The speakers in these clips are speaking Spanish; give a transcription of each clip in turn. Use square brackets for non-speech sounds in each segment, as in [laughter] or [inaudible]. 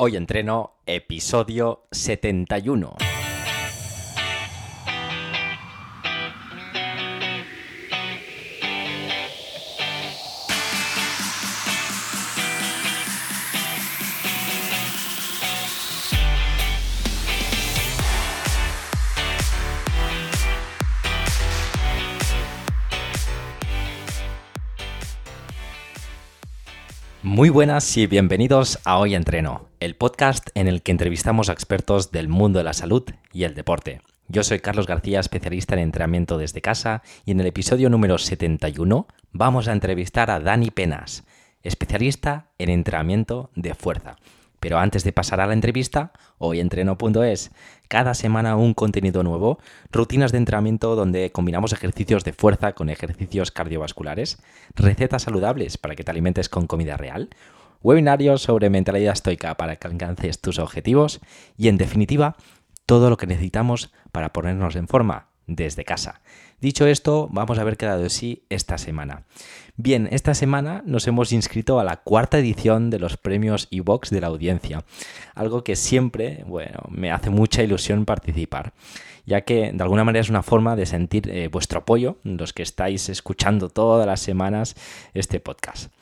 Hoy entreno episodio 71. Muy buenas y bienvenidos a Hoy Entreno, el podcast en el que entrevistamos a expertos del mundo de la salud y el deporte. Yo soy Carlos García, especialista en entrenamiento desde casa, y en el episodio número 71 vamos a entrevistar a Dani Penas, especialista en entrenamiento de fuerza. Pero antes de pasar a la entrevista, hoy entreno.es, cada semana un contenido nuevo, rutinas de entrenamiento donde combinamos ejercicios de fuerza con ejercicios cardiovasculares, recetas saludables para que te alimentes con comida real, webinarios sobre mentalidad estoica para que alcances tus objetivos y en definitiva, todo lo que necesitamos para ponernos en forma desde casa. Dicho esto, vamos a ver qué ha dado de sí esta semana. Bien, esta semana nos hemos inscrito a la cuarta edición de los premios Evox de la audiencia, algo que siempre, bueno, me hace mucha ilusión participar, ya que de alguna manera es una forma de sentir eh, vuestro apoyo, los que estáis escuchando todas las semanas este podcast.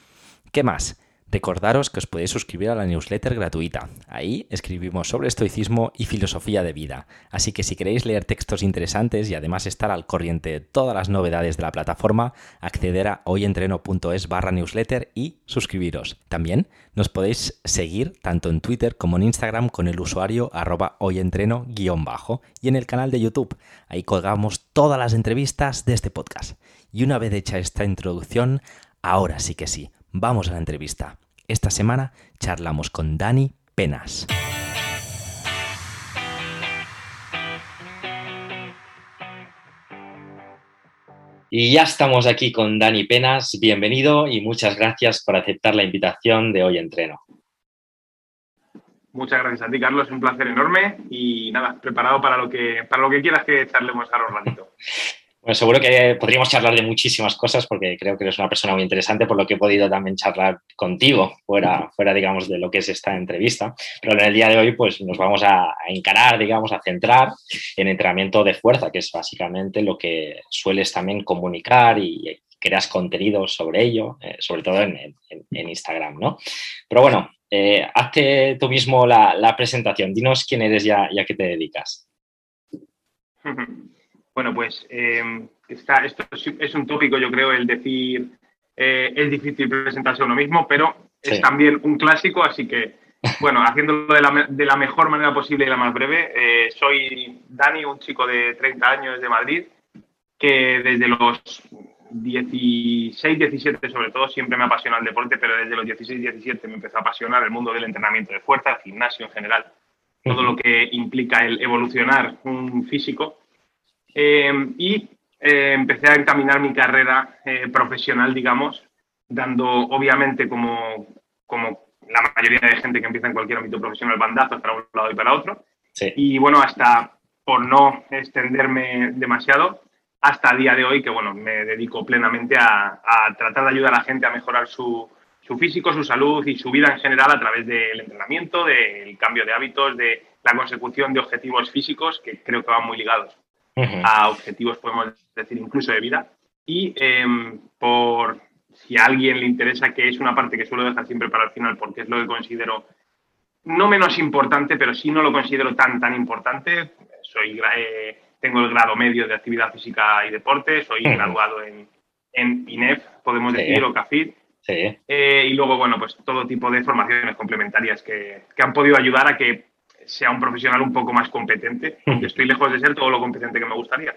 ¿Qué más? Recordaros que os podéis suscribir a la newsletter gratuita. Ahí escribimos sobre estoicismo y filosofía de vida. Así que si queréis leer textos interesantes y además estar al corriente de todas las novedades de la plataforma, acceder a hoyentreno.es barra newsletter y suscribiros. También nos podéis seguir tanto en Twitter como en Instagram con el usuario arroba hoyentreno-bajo y en el canal de YouTube. Ahí colgamos todas las entrevistas de este podcast. Y una vez hecha esta introducción, ahora sí que sí Vamos a la entrevista. Esta semana charlamos con Dani Penas. Y ya estamos aquí con Dani Penas. Bienvenido y muchas gracias por aceptar la invitación de hoy entreno. Muchas gracias a ti, Carlos. Un placer enorme y nada, preparado para lo que, para lo que quieras que charlemos ahora un ratito. [laughs] Bueno, seguro que podríamos charlar de muchísimas cosas porque creo que eres una persona muy interesante por lo que he podido también charlar contigo fuera, fuera digamos, de lo que es esta entrevista. Pero en el día de hoy, pues nos vamos a, encarar, digamos, a centrar en entrenamiento de fuerza, que es básicamente lo que sueles también comunicar y creas contenido sobre ello, eh, sobre todo en, Instagram, ¿no? Pero bueno, eh, hazte tú mismo la, presentación. Dinos quién eres ya y a qué te dedicas. [laughs] Bueno, pues eh, está, esto es un tópico, yo creo, el decir eh, es difícil presentarse a uno mismo, pero es también un clásico, así que, bueno, haciéndolo de la, mejor manera posible y la más breve, eh, soy Dani, un chico de 30 años de Madrid, que desde los 16, 17 sobre todo, siempre me apasiona el deporte, pero desde los 16, 17 me empezó a apasionar el mundo del entrenamiento de fuerza, el gimnasio en general, todo lo que implica el evolucionar un físico eh, y eh, empecé a encaminar mi carrera eh, profesional, digamos, dando obviamente como, como la mayoría de gente que empieza en cualquier ámbito profesional bandazos para un lado y para otro. Y bueno, hasta por no extenderme demasiado, hasta el día de hoy que bueno, me dedico plenamente a, a tratar de ayudar a la gente a mejorar su, su, físico, su salud y su vida en general a través del entrenamiento, del cambio de hábitos, de la consecución de objetivos físicos que creo que van muy ligados a objetivos, podemos decir, incluso de vida. Y em, por si a alguien le interesa, que es una parte que suelo dejar siempre para el final, porque es lo que considero no menos importante, pero sí no lo considero tan, tan importante. Soy, eh, tengo el grado medio de actividad física y deporte, soy graduado en, en INEF, podemos decir, o CAFID. Eh, y luego, bueno, pues todo tipo de formaciones complementarias que, que han podido ayudar a que sea un profesional un poco más competente, [laughs] porque estoy lejos de ser todo lo competente que me gustaría.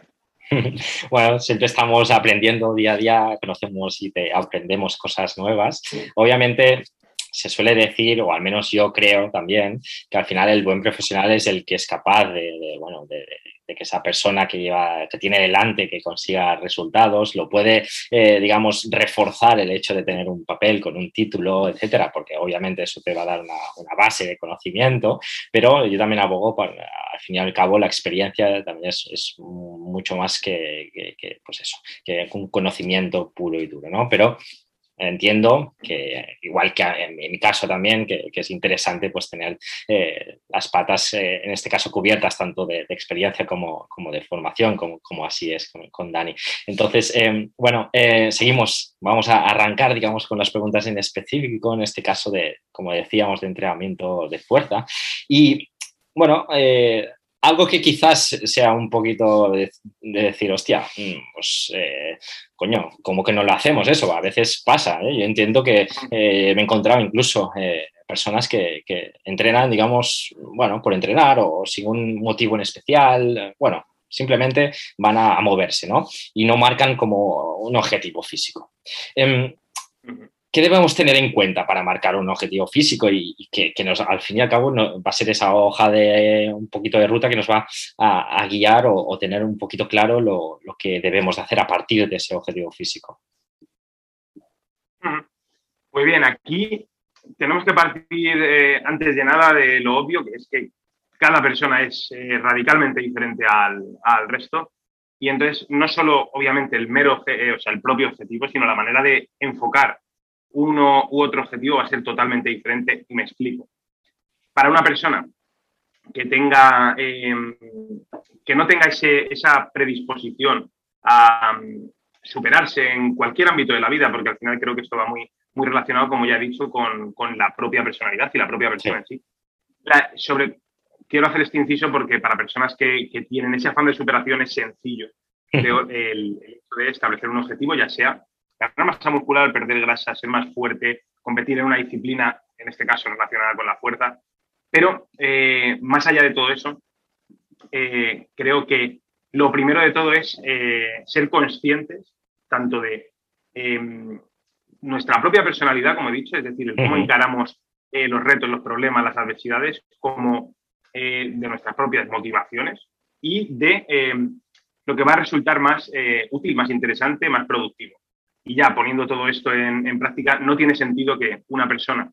[laughs] Bueno, siempre estamos aprendiendo día a día, conocemos y aprendemos cosas nuevas. Obviamente se suele decir, o al menos yo creo también, que al final el buen profesional es el que es capaz de, bueno, de, que esa persona que, lleva, que tiene delante, que consiga resultados, lo puede, eh, digamos, reforzar el hecho de tener un papel con un título, etcétera, porque obviamente eso te va a dar una, base de conocimiento, pero yo también abogo, para, al fin y al cabo, la experiencia también es, mucho más que, que, pues eso, que un conocimiento puro y duro, ¿no? Pero entiendo que, igual que en mi caso también, que, es interesante pues tener eh, las patas, eh, en este caso, cubiertas tanto de, experiencia como, como, de formación, como, como así es con, Dani. Entonces, em, bueno, eh, seguimos, vamos a arrancar, digamos, con las preguntas en específico, en este caso de, como decíamos, de entrenamiento de fuerza. Y, bueno, algo que quizás sea un poquito de, decir, hostia, mm, pues eh, coño, como que no lo hacemos eso, a veces pasa. ¿eh? Yo entiendo que eh, me he encontrado incluso personas que, entrenan, digamos, bueno, por entrenar o sin un motivo en especial, bueno, simplemente van a, moverse, ¿no? Y no marcan como un objetivo físico. ¿Qué debemos tener en cuenta para marcar un objetivo físico y, que, nos, al fin y al cabo va a ser esa hoja de un poquito de ruta que nos va a, guiar o, tener un poquito claro lo, que debemos hacer a partir de ese objetivo físico? Muy bien, aquí tenemos que partir eh, antes de nada de lo obvio, que es que cada persona es eh, radicalmente diferente al, resto. Y entonces, no solo, obviamente, el mero, eh, o sea, el propio objetivo, sino la manera de enfocar uno u otro objetivo va a ser totalmente diferente y me explico. Para una persona que tenga em, que no tenga esa predisposición a um, superarse en cualquier ámbito de la vida, porque al final creo que esto va muy, muy relacionado, como ya he dicho, con, la propia personalidad y la propia persona en sí. sobre, quiero hacer este inciso porque para personas que, tienen ese afán de superación es sencillo el hecho de establecer un objetivo, ya sea ganar masa muscular, perder grasa, ser más fuerte, competir en una disciplina, en este caso relacionada con la fuerza. Pero eh, más allá de todo eso, eh, creo que lo primero de todo es eh, ser conscientes tanto de em, nuestra propia personalidad, como he dicho, es decir, cómo encaramos los retos, los problemas, las adversidades, como de nuestras propias motivaciones y de em, lo que va a resultar más útil, más interesante, más productivo. Y ya poniendo todo esto en, práctica, no tiene sentido que una persona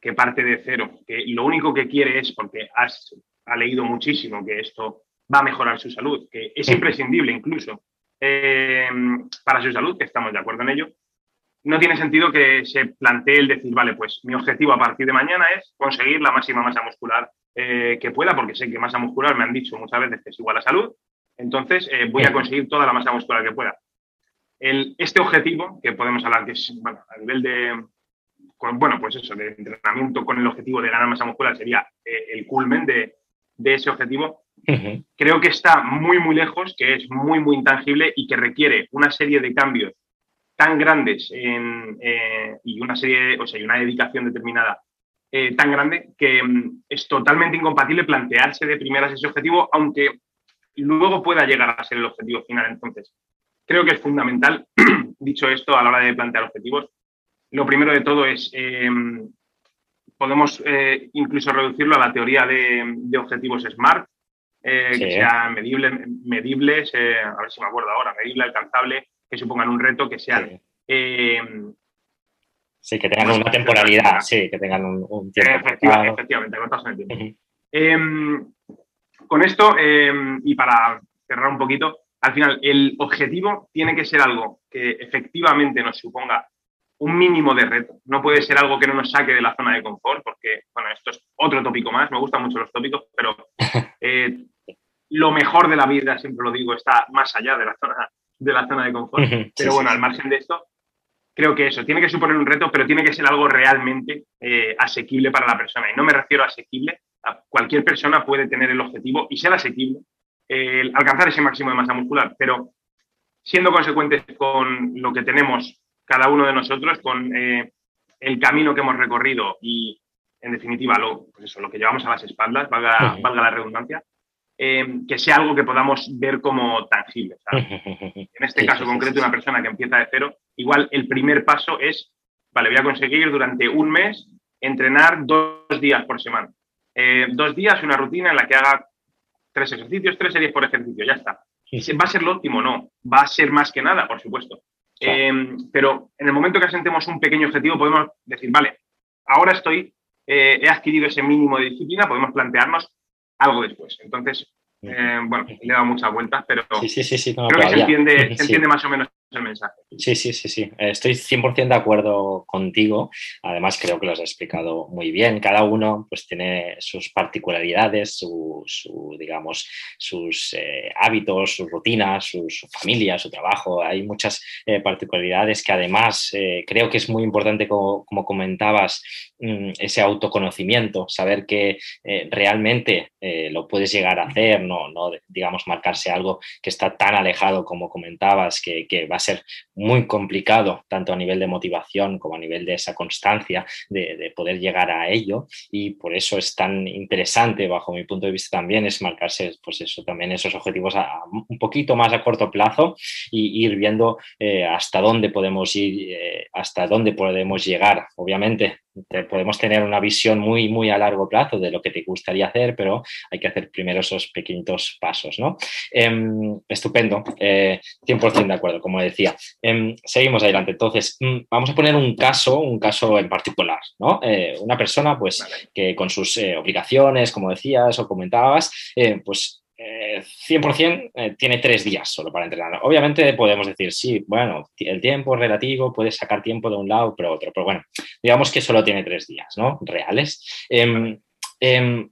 que parte de cero, que lo único que quiere es, porque has, ha leído muchísimo que esto va a mejorar su salud, que es imprescindible incluso eh, para su salud, que estamos de acuerdo en ello, no tiene sentido que se plantee el decir, vale, pues mi objetivo a partir de mañana es conseguir la máxima masa muscular eh, que pueda, porque sé que masa muscular me han dicho muchas veces que es igual a salud, entonces eh, voy a conseguir toda la masa muscular que pueda este objetivo, que podemos hablar que es a nivel de, bueno, pues eso, de entrenamiento con el objetivo de ganar masa muscular sería eh, el culmen de, ese objetivo, creo que está muy, muy lejos, que es muy, muy intangible y que requiere una serie de cambios tan grandes eh, y una serie, o sea, y una dedicación determinada eh, tan grande que mm, es totalmente incompatible plantearse de primeras ese objetivo, aunque luego pueda llegar a ser el objetivo final. Entonces, creo que es fundamental, [clears throat] dicho esto, a la hora de plantear objetivos. Lo primero de todo es, em, podemos eh, incluso reducirlo a la teoría de, objetivos SMART, eh, que sean medibles, medibles eh, a ver si me acuerdo ahora, medible, alcanzable, que supongan un reto, que sean... Sí. Em, que tengan una temporalidad, sí, que tengan un, tiempo. Efectivamente, efectivamente, en el tiempo. Em, con esto, y para cerrar un poquito, al final, el objetivo tiene que ser algo que efectivamente nos suponga un mínimo de reto. No puede ser algo que no nos saque de la zona de confort, porque, bueno, esto es otro tópico más, me gustan mucho los tópicos, pero [laughs] eh, lo mejor de la vida, siempre lo digo, está más allá de la zona de, la zona de confort. Pero bueno, al margen de esto, creo que eso tiene que suponer un reto, pero tiene que ser algo realmente eh, asequible para la persona. Y no me refiero a asequible, a cualquier persona puede tener el objetivo y ser asequible alcanzar ese máximo de masa muscular, pero siendo consecuentes con lo que tenemos cada uno de nosotros, con eh, el camino que hemos recorrido y, en definitiva, lo, pues eso, lo que llevamos a las espaldas, valga, valga la redundancia, eh, que sea algo que podamos ver como tangible. En este caso concreto, una persona que empieza de cero, igual el primer paso es, vale, voy a conseguir durante un mes entrenar dos días por semana. Eh, dos días, una rutina en la que haga tres ejercicios, tres series por ejercicio, ya está. ¿Va a ser lo óptimo? No. Va a ser más que nada, por supuesto. Em, pero en el momento que asentemos un pequeño objetivo, podemos decir, vale, ahora estoy, eh, he adquirido ese mínimo de disciplina, podemos plantearnos algo después. Entonces, eh, bueno, le he dado muchas vueltas, pero sí, sí, creo que se entiende, se entiende más o menos mensaje. Sí, sí, sí, sí. Estoy 100% de acuerdo contigo. Además, creo que lo has explicado muy bien. Cada uno pues, tiene sus particularidades, su, digamos, sus eh, hábitos, sus rutinas, su, familia, su trabajo. Hay muchas eh, particularidades que además eh, creo que es muy importante, como, comentabas, mm, ese autoconocimiento, saber que realmente lo puedes llegar a hacer, no, no, digamos, marcarse algo que está tan alejado como comentabas, que, que va a ser muy complicado, tanto a nivel de motivación como a nivel de esa constancia de, poder llegar a ello. Y por eso es tan interesante, bajo mi punto de vista también, es marcarse pues eso, también esos objetivos a, un poquito más a corto plazo y ir viendo eh, hasta dónde podemos ir, eh, hasta dónde podemos llegar. Obviamente, podemos tener una visión muy, muy a largo plazo de lo que te gustaría hacer, pero hay que hacer primero esos pequeñitos pasos, ¿no? Em, estupendo, 100% eh, de acuerdo, como decía. Em, seguimos adelante. Entonces, mm, vamos a poner un caso, un caso en particular, ¿no? Eh, una persona, pues, que con sus eh, obligaciones, como decías o comentabas, pues 100% tiene tres días solo para entrenar. Obviamente podemos decir, sí, bueno, el tiempo es relativo, puedes sacar tiempo de un lado, pero otro, pero bueno, digamos que solo tiene tres días, ¿no? Reales. Em, em,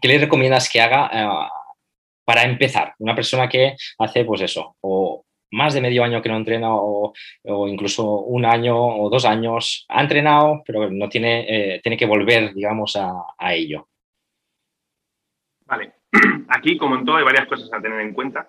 ¿Qué le recomiendas que haga eh, para empezar? Una persona que hace, pues eso, o más de medio año que no entrena o, incluso un año o dos años ha entrenado, pero no tiene, eh, tiene que volver, digamos, a ello. Vale, [clears throat] aquí, como en todo, hay varias cosas a tener en cuenta.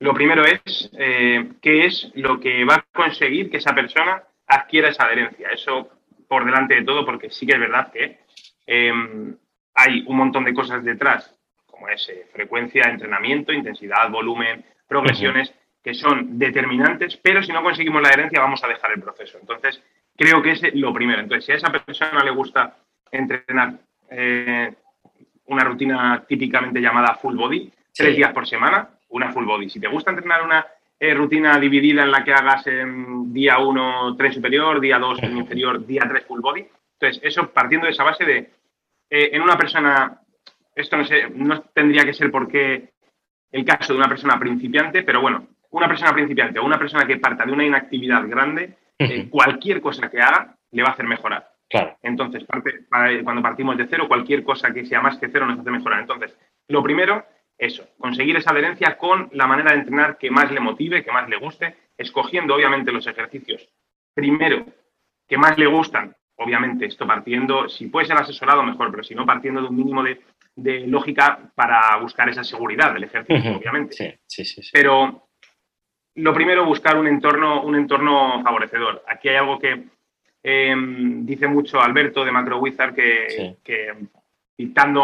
Lo primero es eh, qué es lo que va a conseguir que esa persona adquiera esa adherencia. Eso por delante de todo, porque sí que es verdad que em, hay un montón de cosas detrás, como es eh, frecuencia, entrenamiento, intensidad, volumen, progresiones, que son determinantes, pero si no conseguimos la adherencia vamos a dejar el proceso. Entonces, creo que es lo primero. Entonces, si a esa persona le gusta entrenar eh, una rutina típicamente llamada full body, tres días por semana, una full body. Si te gusta entrenar una eh, rutina dividida en la que hagas en día 1 tren superior, día 2 tren inferior, día 3 full body, entonces eso partiendo de esa base de, eh, en una persona, esto no, sé, no tendría que ser porque el caso de una persona principiante, pero bueno, una persona principiante o una persona que parta de una inactividad grande, eh, cualquier cosa que haga le va a hacer mejorar. Entonces, cuando partimos de cero, cualquier cosa que sea más que cero nos hace mejorar. Entonces, lo primero, eso, conseguir esa adherencia con la manera de entrenar que más le motive, que más le guste, escogiendo obviamente los ejercicios, primero, que más le gustan, obviamente, esto partiendo, si puede ser asesorado, mejor, pero si no, partiendo de un mínimo de, lógica para buscar esa seguridad del ejercicio, obviamente. Sí, sí, sí, Pero lo primero, buscar un entorno, un entorno favorecedor. Aquí hay algo que Em, dice mucho Alberto de Macro Wizard que, dictando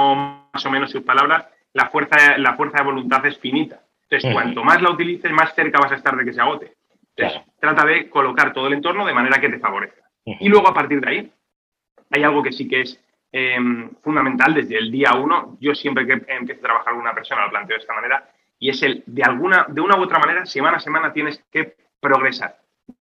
más o menos sus palabras, la fuerza, la fuerza de voluntad es finita. Entonces, cuanto más la utilices, más cerca vas a estar de que se agote. Entonces, trata de colocar todo el entorno de manera que te favorezca. Y luego, a partir de ahí, hay algo que sí que es em, fundamental desde el día uno. Yo siempre que empiezo a trabajar con una persona lo planteo de esta manera, y es el, de alguna, de una u otra manera, semana a semana tienes que progresar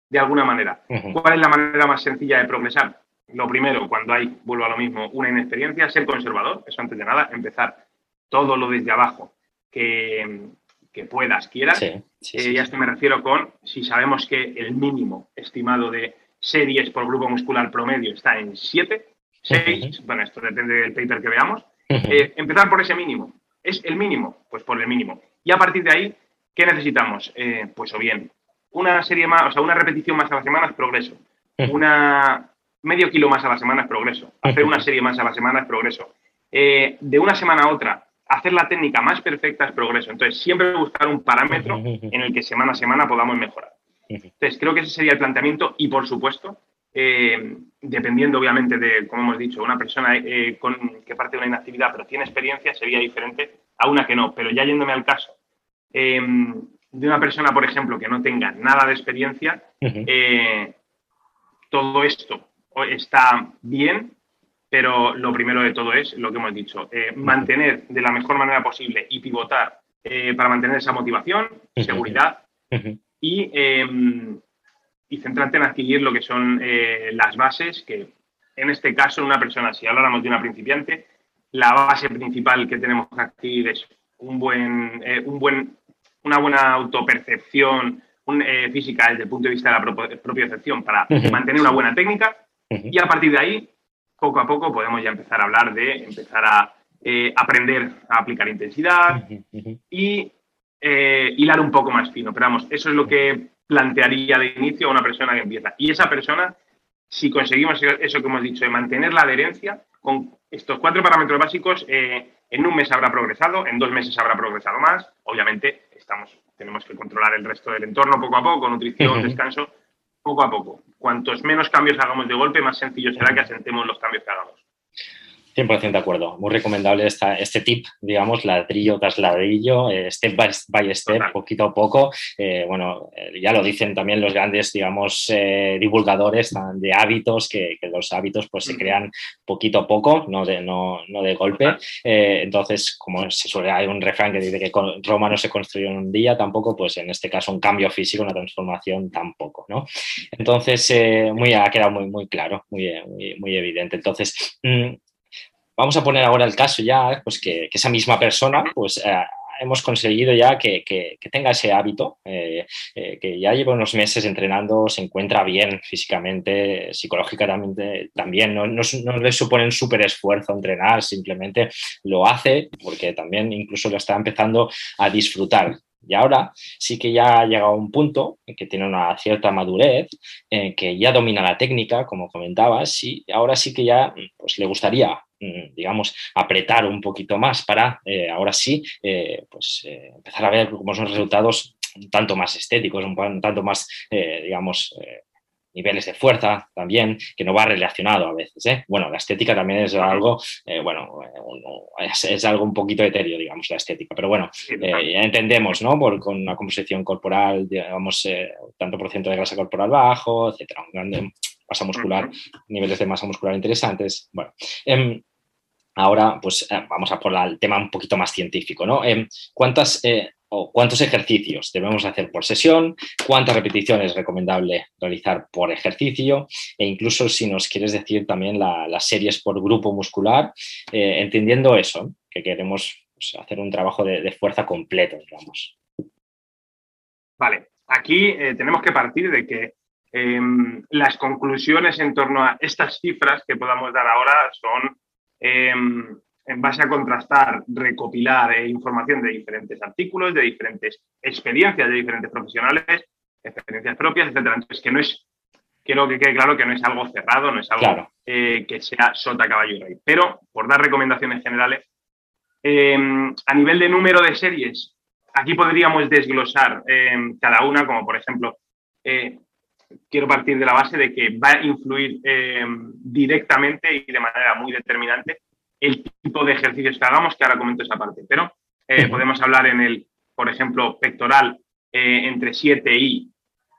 de alguna manera. ¿Cuál es la manera más sencilla de progresar? Lo primero, cuando hay, vuelvo a lo mismo, una inexperiencia, ser conservador, eso antes de nada, empezar todo lo desde abajo que, puedas, quieras. Eh, y a esto me refiero con, si sabemos que el mínimo estimado de series por grupo muscular promedio está en 7, 6, bueno, esto depende del paper que veamos, eh, empezar por ese mínimo. ¿Es el mínimo? Pues por el mínimo. Y a partir de ahí, ¿qué necesitamos? Eh, pues o bien una serie más, o sea, una repetición más a la semana es progreso. Una medio kilo más a la semana es progreso. Hacer una serie más a la semana es progreso. Eh, de una semana a otra, hacer la técnica más perfecta es progreso. Entonces, siempre buscar un parámetro en el que semana a semana podamos mejorar. Entonces, creo que ese sería el planteamiento y, por supuesto, eh, dependiendo obviamente de, como hemos dicho, una persona eh, con, que parte de una inactividad pero tiene experiencia sería diferente a una que no. Pero ya yéndome al caso, de una persona, por ejemplo, que no tenga nada de experiencia, eh, todo esto está bien, pero lo primero de todo es lo que hemos dicho, eh, mantener de la mejor manera posible y pivotar eh, para mantener esa motivación, seguridad y, em, y, centrarte en adquirir lo que son las bases, que en este caso, una persona, si habláramos de una principiante, la base principal que tenemos que adquirir es un buen, un buen una buena autopercepción, eh, física desde el punto de vista de la propiocepción para mantener una buena técnica y a partir de ahí, poco a poco, podemos ya empezar a hablar de empezar a eh, aprender a aplicar intensidad y eh, hilar un poco más fino. Pero vamos, eso es lo que plantearía de inicio a una persona que empieza. Y esa persona, si conseguimos eso que hemos dicho, de mantener la adherencia, con estos cuatro parámetros básicos, en un mes habrá progresado, en dos meses habrá progresado más. Obviamente, estamos, tenemos que controlar el resto del entorno poco a poco, nutrición, descanso, poco a poco. Cuantos menos cambios hagamos de golpe, más sencillo será que asentemos los cambios que hagamos. 100% de acuerdo. Muy recomendable esta, este tip, digamos, ladrillo tras ladrillo, eh, step by, step, poquito a poco. Eh, bueno, eh, ya lo dicen también los grandes, digamos, divulgadores de hábitos, que, los hábitos pues se crean poquito a poco, no de, no, no de golpe. entonces, como se suele, hay un refrán que dice que Roma no se construyó en un día, tampoco, pues en este caso un cambio físico, una transformación tampoco, ¿no? Entonces, muy, ha quedado muy, muy claro, muy, muy, evidente. Entonces, mm, Vamos a poner ahora el caso ya, pues que, esa misma persona, pues eh, hemos conseguido ya que, tenga ese hábito, eh, eh, que ya lleva unos meses entrenando, se encuentra bien físicamente, psicológicamente también, no, no, le supone un súper esfuerzo entrenar, simplemente lo hace porque también incluso lo está empezando a disfrutar. Y ahora sí que ya ha llegado a un punto en que tiene una cierta madurez, en que ya domina la técnica, como comentabas, y ahora sí que ya pues, le gustaría Mm, digamos, apretar un poquito más para eh, ahora sí, eh, pues eh, empezar a ver cómo son resultados un tanto más estéticos, un, tanto más, digamos, niveles de fuerza también, que no va relacionado a veces. Bueno, la estética también es algo, bueno, es, algo un poquito etéreo, digamos, la estética, pero bueno, entendemos, ¿no? Por, con una composición corporal, digamos, tanto por ciento de grasa corporal bajo, etcétera, un grande masa muscular, niveles de masa muscular interesantes. Bueno, em, ahora pues eh, vamos a por el tema un poquito más científico, ¿no? Em, ¿Cuántas eh, o cuántos ejercicios debemos hacer por sesión? ¿Cuántas repeticiones es recomendable realizar por ejercicio? E incluso si nos quieres decir también las series por grupo muscular, eh, entendiendo eso, que queremos pues, hacer un trabajo de, fuerza completo, digamos. Vale, aquí tenemos que partir de que Em, las conclusiones en torno a estas cifras que podamos dar ahora son em, en base a contrastar, recopilar eh, información de diferentes artículos, de diferentes experiencias de diferentes profesionales, experiencias propias, etc. Entonces, que no es, quiero que quede claro que no es algo cerrado, no es algo eh, que sea sota, caballo y rey. Pero, por dar recomendaciones generales, em, a nivel de número de series, aquí podríamos desglosar cada una, como por ejemplo, eh, quiero partir de la base de que va a influir eh, directamente y de manera muy determinante el tipo de ejercicios que hagamos, que ahora comento esa parte. Pero eh, podemos hablar en el, por ejemplo, pectoral eh, entre 7 y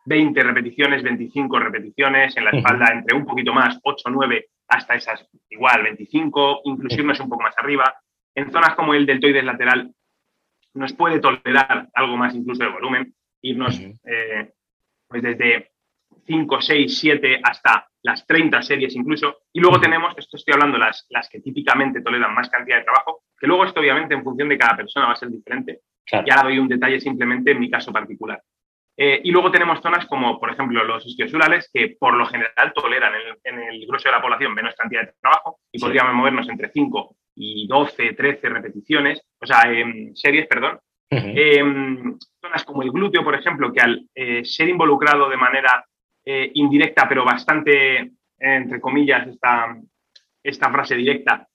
20 repeticiones, 25 repeticiones, en la espalda entre un poquito más, 8, 9, hasta esas igual, 25, incluso irnos un poco más arriba. En zonas como el deltoides lateral nos puede tolerar algo más incluso de volumen, irnos pues desde 5, 6, 7, hasta las 30 series incluso. Y luego tenemos, esto estoy hablando, las, las que típicamente toleran más cantidad de trabajo, que luego esto obviamente en función de cada persona va a ser diferente. Y ahora doy un detalle simplemente en mi caso particular. Eh, y luego tenemos zonas como, por ejemplo, los isquiosurales, que por lo general toleran en el, grueso de la población menos cantidad de trabajo y podríamos movernos entre 5 y 12, 13 repeticiones, o sea, series, perdón. zonas como el glúteo, por ejemplo, que al eh, ser involucrado de manera eh, indirecta, pero bastante, entre comillas, esta, esta frase directa,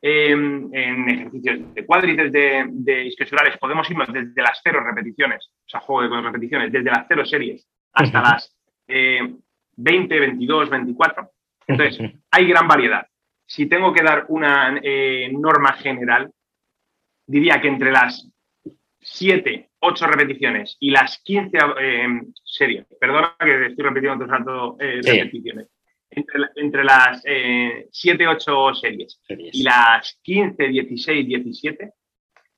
em, en ejercicios de cuádriceps de, de isquiosulares podemos irnos desde las cero repeticiones, o sea, juego de repeticiones, desde las cero series hasta las 20, 22, 24. Entonces, hay gran variedad. Si tengo que dar una eh, norma general, diría que entre las 7 8 repeticiones y las 15 eh, series, perdona que estoy repitiendo todo rato eh, repeticiones, entre, las 7, 8 series, y las 15, 16, 17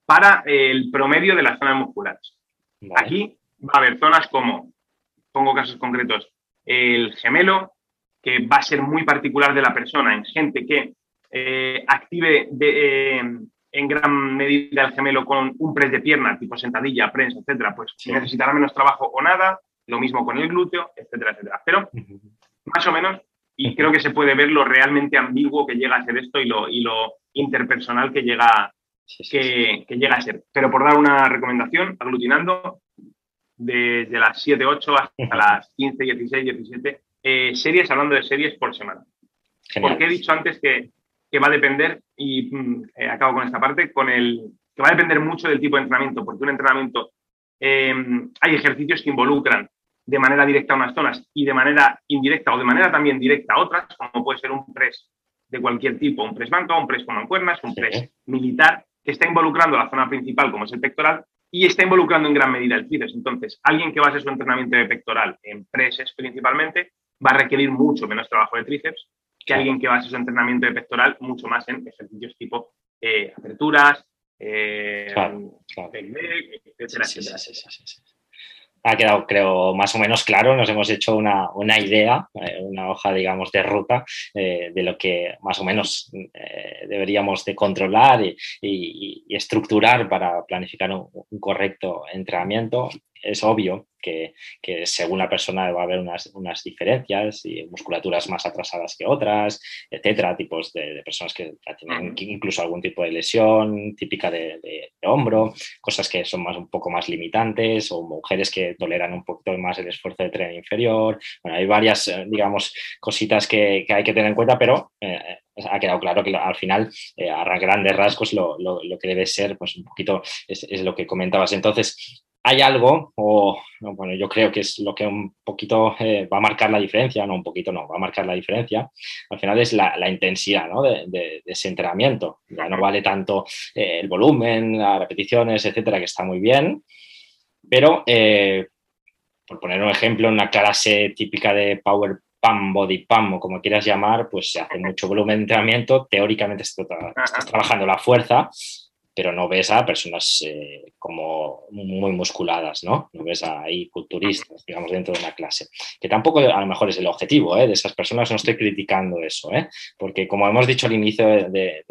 para el promedio de las zonas musculares. Aquí va a haber zonas como, pongo casos concretos, el gemelo, que va a ser muy particular de la persona en gente que eh, active de, eh, en gran medida el gemelo con un press de pierna, tipo sentadilla, prensa, etcétera, pues necesitará menos trabajo o nada. lo mismo con el glúteo, etcétera, etcétera. Pero más o menos, y creo que se puede ver lo realmente ambiguo que llega a ser esto y lo, y lo interpersonal que llega, que, llega a ser. Pero por dar una recomendación, aglutinando, desde las 7, 8 hasta las 15, 16, 17, series, hablando de series por semana. Porque he dicho antes que, va a depender, y mm, eh, acabo con esta parte, con el que va a depender mucho del tipo de entrenamiento, porque un entrenamiento, eh, hay ejercicios que involucran de manera directa a unas zonas y de manera indirecta o de manera también directa a otras, como puede ser un press de cualquier tipo, un press banca, un press con mancuernas, un press militar, que está involucrando la zona principal, como es el pectoral, y está involucrando en gran medida el tríceps. Entonces, alguien que base su entrenamiento de pectoral en presses principalmente, va a requerir mucho menos trabajo de tríceps que alguien que base su entrenamiento de pectoral mucho más en ejercicios tipo eh, aperturas, eh, claro, etcétera, ha quedado, creo, más o menos claro. Nos hemos hecho una, idea, eh, una hoja, digamos, de ruta de lo que más o menos deberíamos de controlar y, estructurar para planificar un correcto entrenamiento. Es obvio que, según la persona va a haber unas, unas, diferencias y musculaturas más atrasadas que otras, etcétera, tipos de, personas que tienen incluso algún tipo de lesión típica de, hombro, cosas que son más, un poco más limitantes o mujeres que toleran un poquito más el esfuerzo de tren inferior. Bueno, hay varias, eh, digamos, cositas que, hay que tener en cuenta, pero eh, ha quedado claro que al final, eh, a grandes rasgos, lo, que debe ser, pues un poquito es, es, lo que comentabas. Entonces, hay algo, o bueno, yo creo que es lo que un poquito eh, va a marcar la diferencia, no un poquito, no, va a marcar la diferencia, al final es la, intensidad ¿no? de, ese entrenamiento. Ya no vale tanto eh, el volumen, las repeticiones, etcétera, que está muy bien, pero eh, por poner un ejemplo, en una clase típica de Power PAM, Body PAM o como quieras llamar, pues se hace mucho volumen de entrenamiento, teóricamente estás trabajando la fuerza, pero no ves a personas eh, como muy musculadas, ¿no? No ves ahí culturistas, digamos, dentro de una clase. Que tampoco a lo mejor es el objetivo ¿eh? de esas personas, no estoy criticando eso, ¿eh? Porque como hemos dicho al inicio de,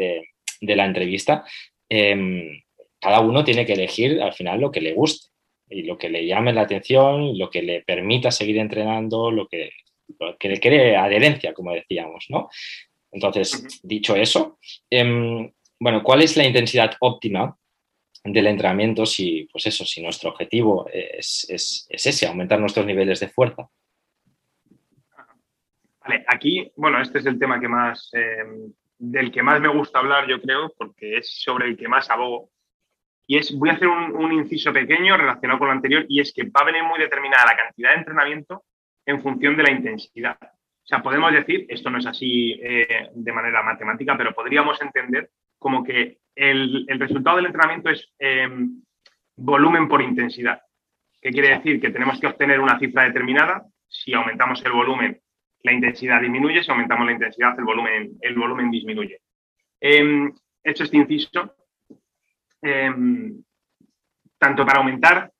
la entrevista, em, cada uno tiene que elegir al final lo que le guste y lo que le llame la atención, lo que le permita seguir entrenando, lo que, que le cree adherencia, como decíamos, ¿no? Entonces, dicho eso, em, bueno, ¿cuál es la intensidad óptima del entrenamiento si, pues eso, si nuestro objetivo es, ese, aumentar nuestros niveles de fuerza? Vale, aquí, bueno, este es el tema que más, eh, del que más me gusta hablar, yo creo, porque es sobre el que más abogo. Y es, voy a hacer un, inciso pequeño relacionado con lo anterior, y es que va a venir muy determinada la cantidad de entrenamiento en función de la intensidad. O sea, podemos decir, esto no es así eh, de manera matemática, pero podríamos entender como que el, resultado del entrenamiento es em, volumen por intensidad. ¿Qué quiere decir? Que tenemos que obtener una cifra determinada. Si aumentamos el volumen, la intensidad disminuye. Si aumentamos la intensidad, el volumen, el volumen disminuye. Eh, hecho este inciso, em, tanto para aumentar,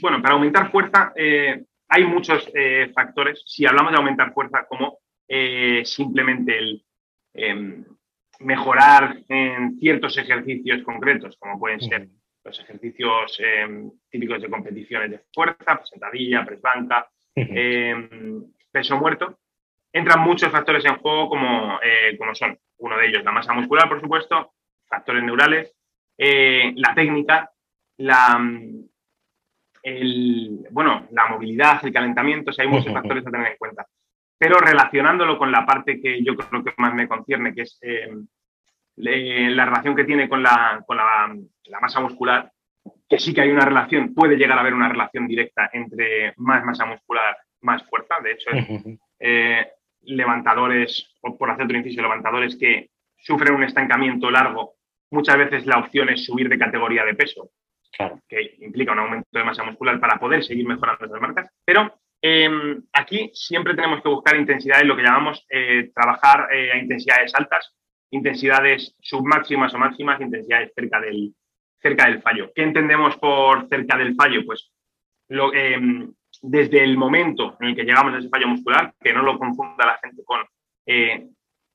bueno, para aumentar fuerza eh, hay muchos eh, factores. Si hablamos de aumentar fuerza como eh, simplemente el mejorar en ciertos ejercicios concretos, como pueden ser los ejercicios em, típicos de competiciones de fuerza, sentadilla, press banca, em, peso muerto, entran muchos factores en juego como, eh, como son uno de ellos la masa muscular, por supuesto, factores neurales, eh, la técnica, la, bueno, la movilidad, el calentamiento, hay muchos factores a tener en cuenta pero relacionándolo con la parte que yo creo que más me concierne, que es eh, la relación que tiene con, la, con la, masa muscular, que sí que hay una relación, puede llegar a haber una relación directa entre más masa muscular, más fuerza. De hecho, eh, levantadores, por hacer otro inciso, levantadores que sufren un estancamiento largo, muchas veces la opción es subir de categoría de peso, que implica un aumento de masa muscular para poder seguir mejorando esas marcas, pero Em, aquí siempre tenemos que buscar intensidades, lo que llamamos eh, trabajar eh, a intensidades altas, intensidades submáximas o máximas, intensidades cerca del, cerca del fallo. ¿Qué entendemos por cerca del fallo? Pues lo, em, desde el momento en el que llegamos a ese fallo muscular, que no lo confunda la gente con eh,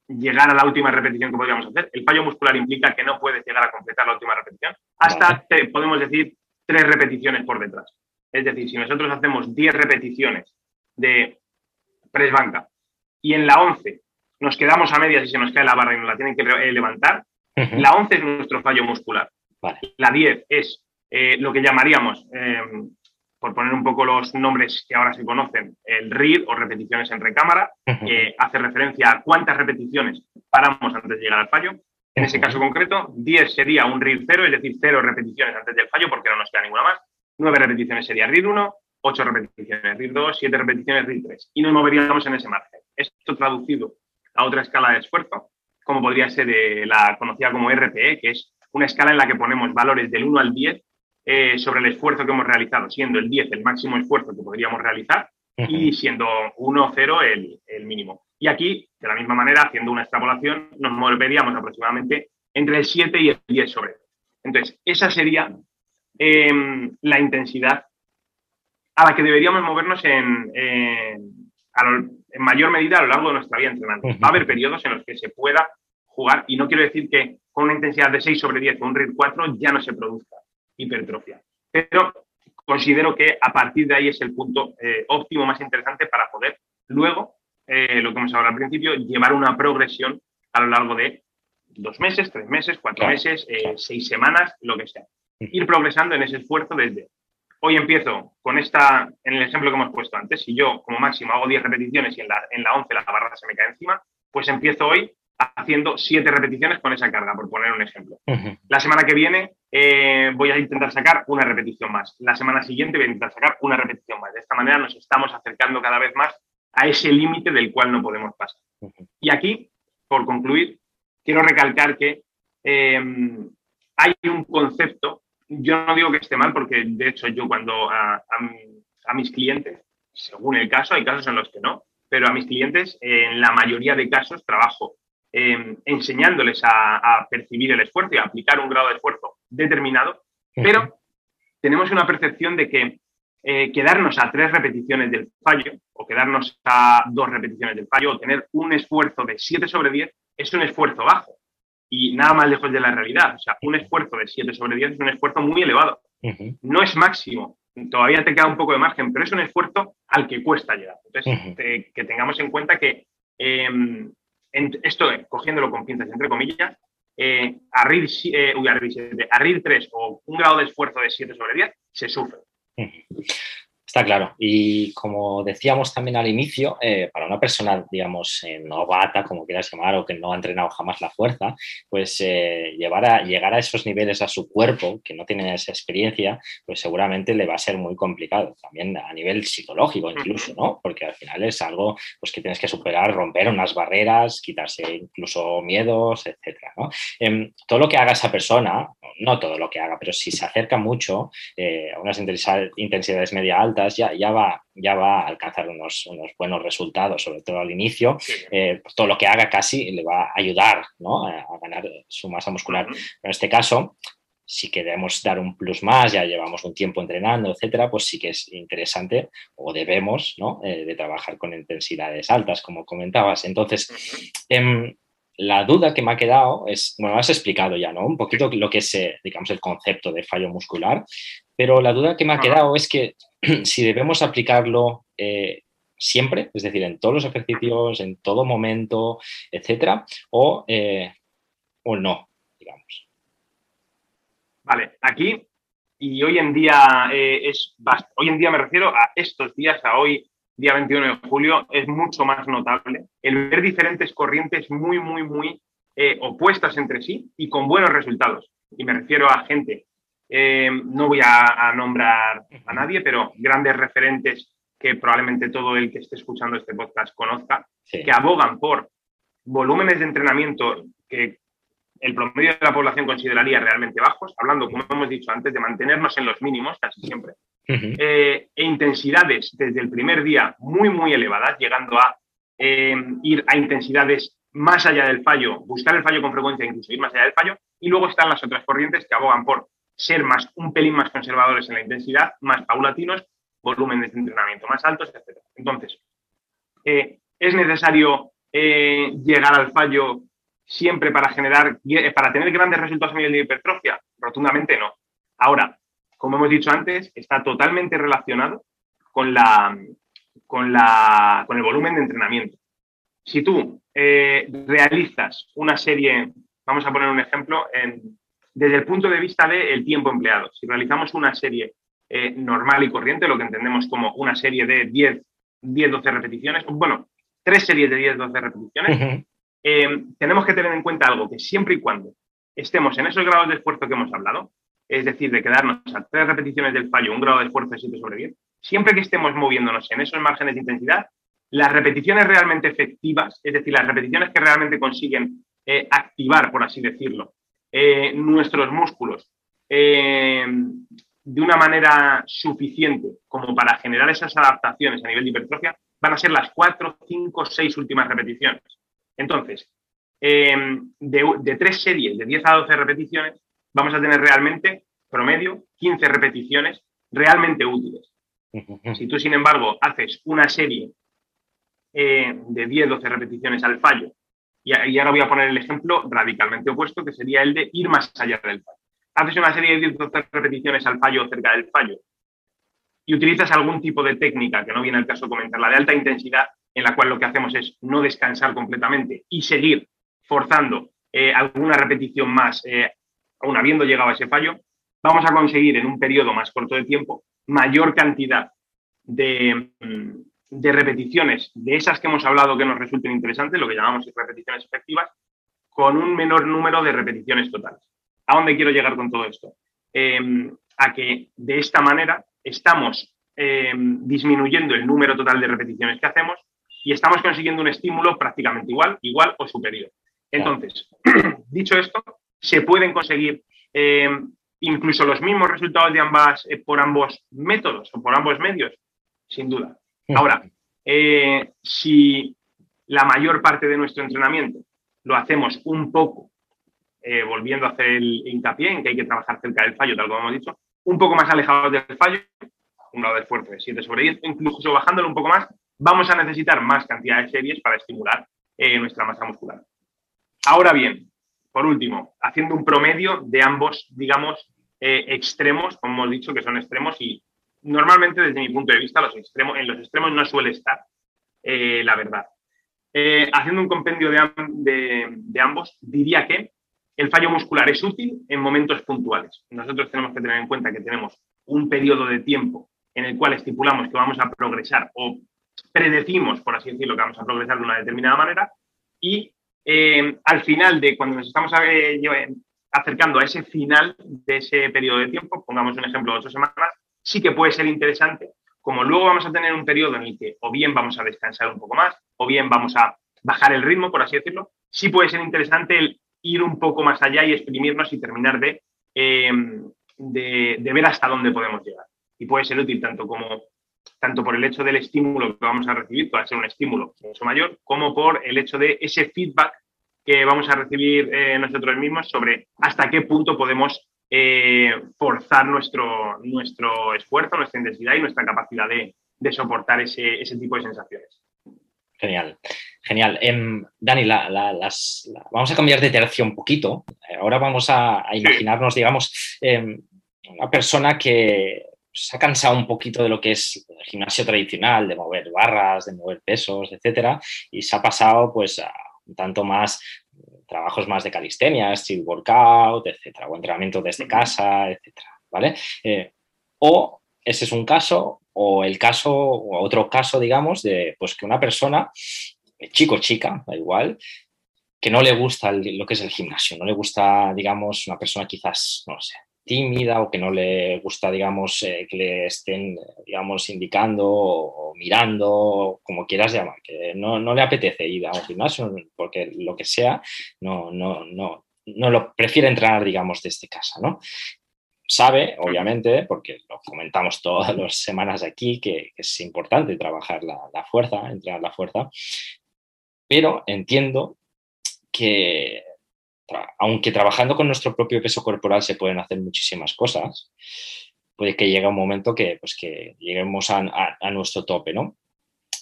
llegar a la última repetición que podríamos hacer. El fallo muscular implica que no puedes llegar a completar la última repetición hasta, podemos decir, tres repeticiones por detrás. Es decir, si nosotros hacemos 10 repeticiones de press banca y en la 11 nos quedamos a medias y se nos cae la barra y nos la tienen que eh, levantar, la 11 es nuestro fallo muscular. La 10 es eh, lo que llamaríamos, eh, por poner un poco los nombres que ahora se conocen, el RIR o repeticiones en recámara, que hace referencia a cuántas repeticiones paramos antes de llegar al fallo. En ese caso concreto, 10 sería un RIR 0, es decir, 0 repeticiones antes del fallo porque no nos queda ninguna más. 9 repeticiones sería RIR 1, 8 repeticiones RIR 2, 7 repeticiones RIR 3. Y nos moveríamos en ese margen. Esto traducido a otra escala de esfuerzo, como podría ser de la conocida como RPE, que es una escala en la que ponemos valores del 1 al 10 eh, sobre el esfuerzo que hemos realizado, siendo el 10 el máximo esfuerzo que podríamos realizar y siendo 1 0 el, el mínimo. Y aquí, de la misma manera, haciendo una extrapolación, nos moveríamos aproximadamente entre el 7 y el 10 sobre. Entonces, esa sería em, la intensidad a la que deberíamos movernos en, en mayor medida a lo largo de nuestra vida entrenando. Va a haber periodos en los que se pueda jugar y no quiero decir que con una intensidad de 6 sobre 10 o un RIR 4 ya no se produzca hipertrofia. Pero considero que a partir de ahí es el punto eh, óptimo más interesante para poder luego, eh, lo que hemos hablado al principio, llevar una progresión a lo largo de dos meses, tres meses, cuatro meses, eh, seis semanas, lo que sea. Ir progresando en ese esfuerzo desde hoy empiezo con esta, en el ejemplo que hemos puesto antes, si yo como máximo hago 10 repeticiones y en la, en la 11 la barra se me cae encima, pues empiezo hoy haciendo 7 repeticiones con esa carga, por poner un ejemplo. La semana que viene eh, voy a intentar sacar una repetición más. La semana siguiente voy a intentar sacar una repetición más. De esta manera nos estamos acercando cada vez más a ese límite del cual no podemos pasar. Y aquí, por concluir, quiero recalcar que em, hay un concepto, yo no digo que esté mal, porque de hecho yo cuando a, mis clientes, según el caso, hay casos en los que no, pero a mis clientes en la mayoría de casos trabajo em, enseñándoles a, percibir el esfuerzo y a aplicar un grado de esfuerzo determinado, pero tenemos una percepción de que eh, quedarnos a tres repeticiones del fallo o quedarnos a dos repeticiones del fallo o tener un esfuerzo de 7 sobre 10 es un esfuerzo bajo y nada más lejos de la realidad. O sea, un esfuerzo de 7 sobre 10 es un esfuerzo muy elevado. No es máximo, todavía te queda un poco de margen, pero es un esfuerzo al que cuesta llegar. Entonces, que tengamos en cuenta que em, esto, cogiéndolo con pinzas entre comillas, eh, a, RIR, eh, a, 3 o un grado de esfuerzo de 7 sobre 10 se sufre. Está claro. Y como decíamos también al inicio, eh, para una persona, digamos, eh, novata, como quieras llamar, o que no ha entrenado jamás la fuerza, pues eh, llevar a, llegar a esos niveles a su cuerpo, que no tiene esa experiencia, pues seguramente le va a ser muy complicado. También a nivel psicológico incluso, ¿no? Porque al final es algo pues, que tienes que superar, romper unas barreras, quitarse incluso miedos, etcétera, ¿no? Em, todo lo que haga esa persona, no todo lo que haga, pero si se acerca mucho a unas intensidades media altas, ya, ya, va, ya va a alcanzar unos, buenos resultados, sobre todo al inicio. Eh, pues todo lo que haga casi le va a ayudar a, ganar su masa muscular. en este caso, si queremos dar un plus más, ya llevamos un tiempo entrenando, etcétera, pues sí que es interesante o debemos eh, de trabajar con intensidades altas, como comentabas. Entonces, la duda que me ha quedado es, bueno, has explicado ya, ¿no? Un poquito lo que es, eh, digamos, el concepto de fallo muscular, pero la duda que me ha quedado es que [clears throat] si debemos aplicarlo eh, siempre, es decir, en todos los ejercicios, en todo momento, etcétera, o, eh, o no, digamos. Vale, aquí y hoy en día es hoy en día me refiero a estos días, a hoy, día 21 de julio, es mucho más notable el ver diferentes corrientes muy, muy, muy opuestas entre sí y con buenos resultados. Y me refiero a gente eh, no voy a, nombrar a nadie, pero grandes referentes que probablemente todo el que esté escuchando este podcast conozca, que abogan por volúmenes de entrenamiento que el promedio de la población consideraría realmente bajos, hablando, como hemos dicho antes, de mantenernos en los mínimos casi siempre, eh, e intensidades desde el primer día muy, muy elevadas, llegando a eh, ir a intensidades más allá del fallo, buscar el fallo con frecuencia, incluso ir más allá del fallo, y luego están las otras corrientes que abogan por ser más, un pelín más conservadores en la intensidad, más paulatinos, volúmenes de entrenamiento más altos, etc. Entonces, eh, ¿es necesario llegar al fallo siempre para generar, para tener grandes resultados a nivel de hipertrofia? Rotundamente no. Ahora, como hemos dicho antes, está totalmente relacionado con, la, con, la, con el volumen de entrenamiento. Si tú eh, realizas una serie, vamos a poner un ejemplo, desde el punto de vista del tiempo empleado, si realizamos una serie eh, normal y corriente, lo que entendemos como una serie de 10, 10 12 repeticiones, bueno, tres series de 10, 12 repeticiones, eh, tenemos que tener en cuenta algo, que siempre y cuando estemos en esos grados de esfuerzo que hemos hablado, es decir, de quedarnos a tres repeticiones del fallo, un grado de esfuerzo de 7 sobre 10, siempre que estemos moviéndonos en esos márgenes de intensidad, las repeticiones realmente efectivas, es decir, las repeticiones que realmente consiguen eh, activar, por así decirlo, eh, nuestros músculos eh, de una manera suficiente como para generar esas adaptaciones a nivel de hipertrofia, van a ser las 4, 5, 6 últimas repeticiones. Entonces, de, de tres series de 10 a 12 repeticiones, vamos a tener realmente, promedio, 15 repeticiones realmente útiles. Si tú, sin embargo, haces una serie eh, de 10-12 repeticiones al fallo, y, ahora voy a poner el ejemplo radicalmente opuesto, que sería el de ir más allá del fallo. Haces una serie de 10-12 repeticiones al fallo o cerca del fallo y utilizas algún tipo de técnica, que no viene al caso comentarla, de alta intensidad, en la cual lo que hacemos es no descansar completamente y seguir forzando eh, alguna repetición más, eh, aún habiendo llegado a ese fallo, vamos a conseguir en un periodo más corto de tiempo mayor cantidad de, mm, de repeticiones de esas que hemos hablado que nos resulten interesantes, lo que llamamos repeticiones efectivas, con un menor número de repeticiones totales. ¿A dónde quiero llegar con todo esto? Em, a que de esta manera estamos em, disminuyendo el número total de repeticiones que hacemos y estamos consiguiendo un estímulo prácticamente igual, igual o superior. Entonces, [clears throat] dicho esto, se pueden conseguir em, incluso los mismos resultados de ambas, eh, por ambos métodos o por ambos medios, sin duda. Ahora, eh, si la mayor parte de nuestro entrenamiento lo hacemos un poco, eh, volviendo a hacer el hincapié en que hay que trabajar cerca del fallo, tal como hemos dicho, un poco más alejados del fallo, un lado de fuerza de 7 sobre 10, incluso bajándolo un poco más, vamos a necesitar más cantidad de series para estimular eh, nuestra masa muscular. Ahora bien, por último, haciendo un promedio de ambos, digamos, extremos, como hemos dicho, que son extremos y normalmente desde mi punto de vista los extremos, en los extremos no suele estar, eh, la verdad. Eh, haciendo un compendio de, ambos, diría que el fallo muscular es útil en momentos puntuales. Nosotros tenemos que tener en cuenta que tenemos un periodo de tiempo en el cual estipulamos que vamos a progresar o predecimos, por así decirlo, que vamos a progresar de una determinada manera y eh, al final de cuando nos estamos acercando a ese final de ese periodo de tiempo, pongamos un ejemplo de ocho semanas, sí que puede ser interesante, como luego vamos a tener un periodo en el que o bien vamos a descansar un poco más, o bien vamos a bajar el ritmo, por así decirlo, sí puede ser interesante el ir un poco más allá y exprimirnos y terminar de, em, de, ver hasta dónde podemos llegar. Y puede ser útil tanto como tanto por el hecho del estímulo que vamos a recibir, puede ser un estímulo mucho mayor, como por el hecho de ese feedback que vamos a recibir eh, nosotros mismos sobre hasta qué punto podemos eh, forzar nuestro, nuestro esfuerzo, nuestra intensidad y nuestra capacidad de, soportar ese, tipo de sensaciones. Genial, genial. Em, Dani, las, vamos a cambiar de tercio un poquito. Ahora vamos a, imaginarnos, digamos, em, una persona que se ha cansado un poquito de lo que es el gimnasio tradicional, de mover barras, de mover pesos, etcétera, y se ha pasado pues a un tanto más trabajos más de calistenia, street workout, etcétera, o entrenamiento desde casa, etcétera, ¿vale? Eh, o ese es un caso, o el caso, o otro caso, digamos, de pues que una persona, chico chica, da igual, que no le gusta lo que es el gimnasio, no le gusta, digamos, una persona quizás, no sé, tímida o que no le gusta, digamos, eh, que le estén, digamos, indicando o, mirando, como quieras llamar, que no, le apetece ir a un gimnasio porque lo que sea, no, no, no, no lo prefiere entrenar, digamos, desde casa, ¿no? Sabe, obviamente, porque lo comentamos todas [laughs] las semanas aquí, que, es importante trabajar la, la fuerza, entrenar la fuerza, pero entiendo que aunque trabajando con nuestro propio peso corporal se pueden hacer muchísimas cosas, puede que llegue un momento que, pues, que lleguemos a, nuestro tope, ¿no?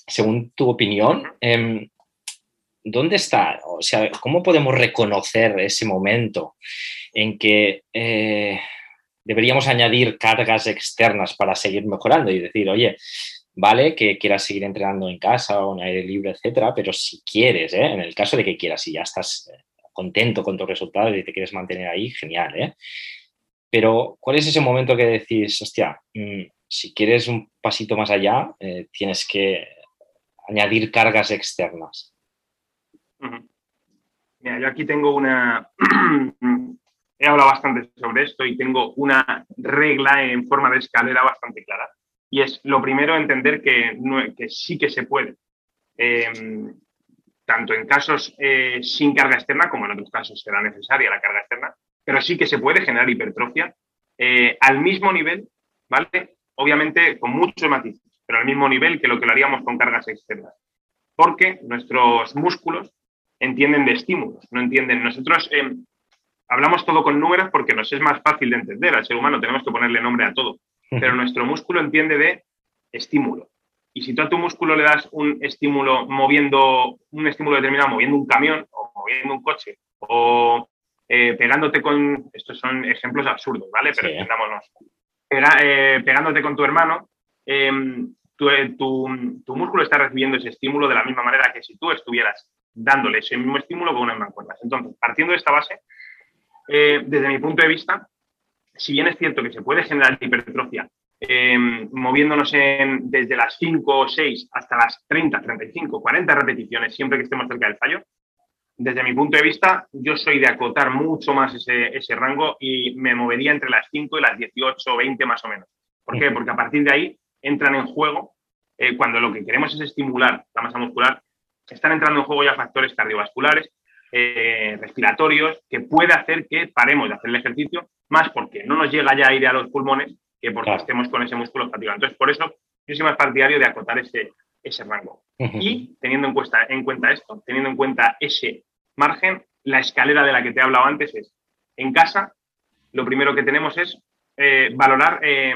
Según tu opinión, em, ¿dónde está? O sea, ¿cómo podemos reconocer ese momento en que eh, deberíamos añadir cargas externas para seguir mejorando y decir, oye, vale que quieras seguir entrenando en casa o en aire libre, etcétera, pero si quieres, ¿eh? en el caso de que quieras, y ya estás eh, contento con tus resultados y te quieres mantener ahí, genial, ¿eh? Pero, ¿cuál es ese momento que decís, hostia, mm, si quieres un pasito más allá, eh, tienes que añadir cargas externas? Mira, yo aquí tengo una... [clears throat] He hablado bastante sobre esto y tengo una regla en forma de escalera bastante clara. Y es lo primero entender que, que sí que se puede. Em, tanto en casos eh, sin carga externa como en otros casos será necesaria la carga externa, pero sí que se puede generar hipertrofia eh, al mismo nivel, ¿vale? Obviamente con muchos matices, pero al mismo nivel que lo que lo haríamos con cargas externas. Porque nuestros músculos entienden de estímulos, no entienden. Nosotros em, hablamos todo con números porque nos es más fácil de entender. Al ser humano tenemos que ponerle nombre a todo, pero nuestro músculo entiende de estímulo. Y si tú a tu músculo le das un estímulo moviendo, un estímulo determinado, moviendo un camión o moviendo un coche o eh, pegándote con, estos son ejemplos absurdos, ¿vale? Pero entendámonos. Eh, pegándote con tu hermano, em, tu, tu, músculo está recibiendo ese estímulo de la misma manera que si tú estuvieras dándole ese mismo estímulo con unas mancuernas. Entonces, partiendo de esta base, eh, desde mi punto de vista, si bien es cierto que se puede generar hipertrofia em, moviéndonos en, desde las 5 o 6 hasta las 30, 35, 40 repeticiones, siempre que estemos cerca del fallo, desde mi punto de vista, yo soy de acotar mucho más ese, rango y me movería entre las 5 y las 18 o 20 más o menos. ¿Por qué? Porque a partir de ahí entran en juego, eh, cuando lo que queremos es estimular la masa muscular, están entrando en juego ya factores cardiovasculares, eh, respiratorios, que puede hacer que paremos de hacer el ejercicio, más porque no nos llega ya aire a los pulmones que porque estemos con ese músculo fatigado. Entonces, por eso yo soy más partidario de acotar ese, ese rango. Y teniendo en cuenta, en cuenta esto, teniendo en cuenta ese margen, la escalera de la que te he hablado antes es, en casa, lo primero que tenemos es eh, valorar eh,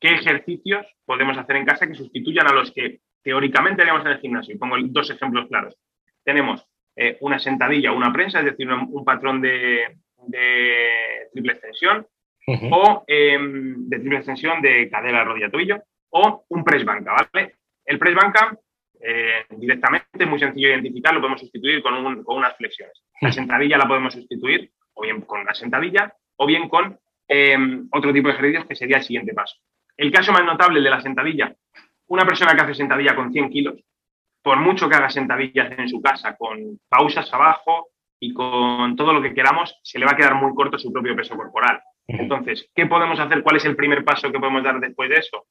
qué ejercicios podemos hacer en casa que sustituyan a los que teóricamente haríamos en el gimnasio. Y pongo dos ejemplos claros. Tenemos eh, una sentadilla una prensa, es decir, un, patrón de, triple extensión, o em, de triple extensión de cadera, rodilla, tobillo, o un press banca, ¿vale? El press banca, eh, directamente, es muy sencillo identificar, lo podemos sustituir con, unas flexiones. La sentadilla la podemos sustituir o bien con la sentadilla o bien con em, otro tipo de ejercicios que sería el siguiente paso. El caso más notable de la sentadilla una persona que hace sentadilla con 100 kilos, por mucho que haga sentadillas en su casa, con pausas abajo y con todo lo que queramos, se le va a quedar muy corto su propio peso corporal. Entonces, ¿qué podemos hacer? ¿Cuál es el primer paso que podemos dar después de eso?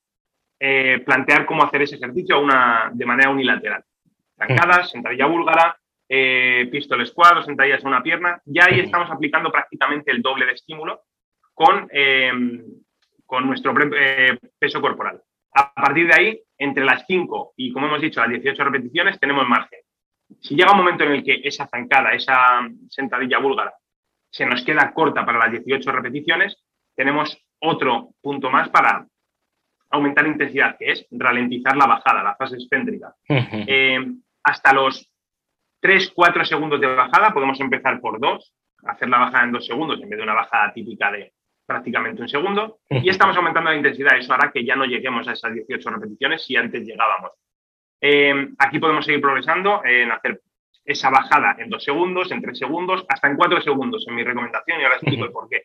Eh, plantear cómo hacer ese ejercicio una, de manera unilateral. Zancadas, sentadilla búlgara, eh, pistol squat sentadillas en una pierna. Ya ahí estamos aplicando prácticamente el doble de estímulo con, eh, con nuestro eh, peso corporal. A partir de ahí, entre las 5 y, como hemos dicho, las 18 repeticiones, tenemos margen. Si llega un momento en el que esa zancada, esa sentadilla búlgara, se nos queda corta para las 18 repeticiones, tenemos otro punto más para aumentar intensidad, que es ralentizar la bajada, la fase excéntrica. Eh, hasta los 3-4 segundos de bajada podemos empezar por 2, hacer la bajada en 2 segundos en vez de una bajada típica de prácticamente un segundo y estamos aumentando la intensidad. Eso hará que ya no lleguemos a esas 18 repeticiones si antes llegábamos. Eh, aquí podemos seguir progresando en hacer esa bajada en dos segundos, en tres segundos, hasta en cuatro segundos en mi recomendación y ahora explico el por qué.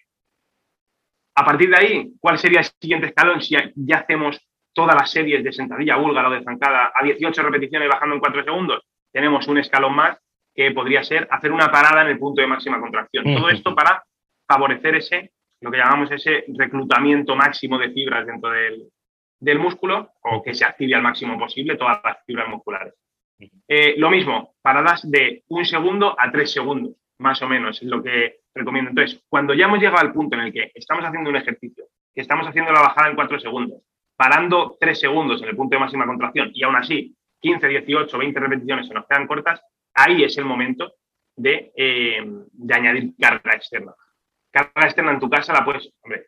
A partir de ahí, ¿cuál sería el siguiente escalón si ya hacemos todas las series de sentadilla búlgara o de zancada a 18 repeticiones bajando en cuatro segundos? Tenemos un escalón más que podría ser hacer una parada en el punto de máxima contracción. Todo esto para favorecer ese lo que llamamos ese reclutamiento máximo de fibras dentro del, músculo o que se active al máximo posible todas las fibras musculares. Eh, lo mismo, paradas de un segundo a tres segundos, más o menos, es lo que recomiendo. Entonces, cuando ya hemos llegado al punto en el que estamos haciendo un ejercicio, que estamos haciendo la bajada en cuatro segundos, parando tres segundos en el punto de máxima contracción y aún así 15, 18, 20 repeticiones se nos quedan cortas, ahí es el momento de, eh, de añadir carga externa carga externa en tu casa la puedes, hombre,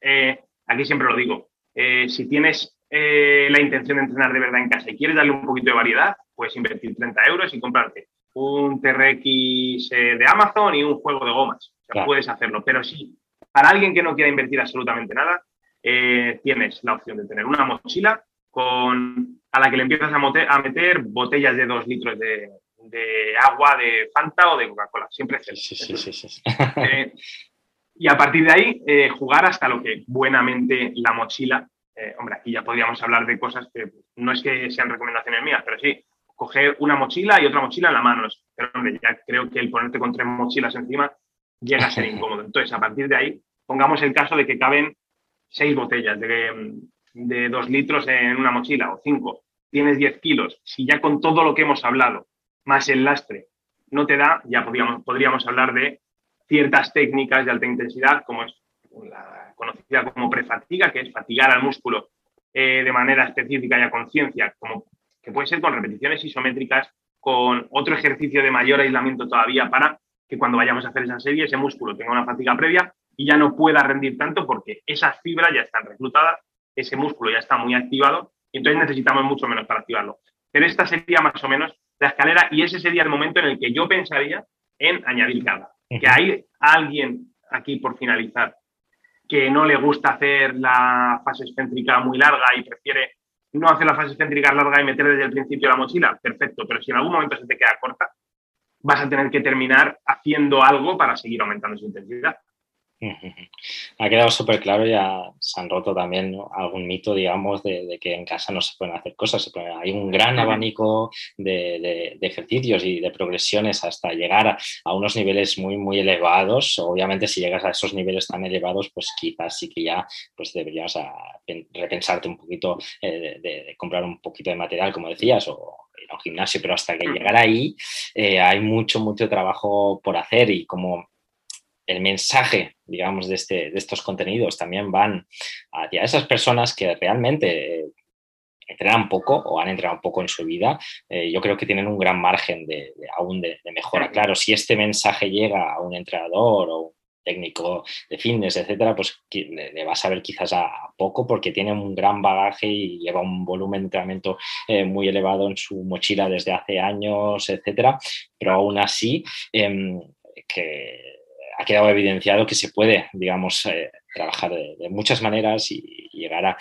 eh, aquí siempre lo digo, si tienes la intención de entrenar de verdad en casa y quieres darle un poquito de variedad, puedes invertir 30 euros y comprarte un TRX de Amazon y un juego de gomas. puedes hacerlo, pero si para alguien que no quiera invertir absolutamente nada, eh, tienes la opción de tener una mochila con, a la que le empiezas a, meter botellas de dos litros de, agua, de Fanta o de Coca-Cola, siempre es sí, sí, sí, eh, y a partir de ahí, eh, jugar hasta lo que buenamente la mochila, hombre, aquí ya podríamos hablar de cosas que no es que sean recomendaciones mías, pero sí, coger una mochila y otra mochila en la mano. Pero hombre, ya creo que el ponerte con tres mochilas encima llega a ser [laughs] incómodo. Entonces, a partir de ahí, pongamos el caso de que caben seis botellas de, dos litros en una mochila o cinco. Tienes 10 kilos. Si ya con todo lo que hemos hablado, más el lastre, no te da, ya podríamos, podríamos hablar de ciertas técnicas de alta intensidad, como es la conocida como prefatiga, que es fatigar al músculo eh, de manera específica y a conciencia, como que puede ser con repeticiones isométricas, con otro ejercicio de mayor aislamiento todavía para que cuando vayamos a hacer esa serie ese músculo tenga una fatiga previa y ya no pueda rendir tanto porque esas fibras ya están reclutadas, ese músculo ya está muy activado y entonces necesitamos mucho menos para activarlo. Pero esta sería más o menos la escalera y ese sería el momento en el que yo pensaría en añadir carga. Que hay alguien aquí por finalizar que no le gusta hacer la fase excéntrica muy larga y prefiere no hacer la fase excéntrica larga y meter desde el principio la mochila, perfecto, pero si en algún momento se te queda corta, vas a tener que terminar haciendo algo para seguir aumentando su intensidad. Ha quedado súper claro, ya se han roto también algún mito, digamos, de, que en casa no se pueden hacer cosas. hay un gran abanico de, ejercicios y de progresiones hasta llegar a, unos niveles muy, muy elevados. Obviamente, si llegas a esos niveles tan elevados, pues quizás sí que ya pues deberías repensarte un poquito eh, de, comprar un poquito de material, como decías, o ir a un gimnasio, pero hasta que llegar ahí eh, hay mucho, mucho trabajo por hacer y como el mensaje, digamos, de, este, de estos contenidos también van hacia esas personas que realmente eh, entrenan poco o han entrenado poco en su vida, eh, yo creo que tienen un gran margen de, aún de, mejora. Claro, si este mensaje llega a un entrenador o un técnico de fitness, etcétera, pues le, va a saber quizás a, poco porque tiene un gran bagaje y lleva un volumen de entrenamiento eh, muy elevado en su mochila desde hace años, etcétera, pero aún así em, que ha quedado evidenciado que se puede, digamos, eh, trabajar de, muchas maneras y, llegar a,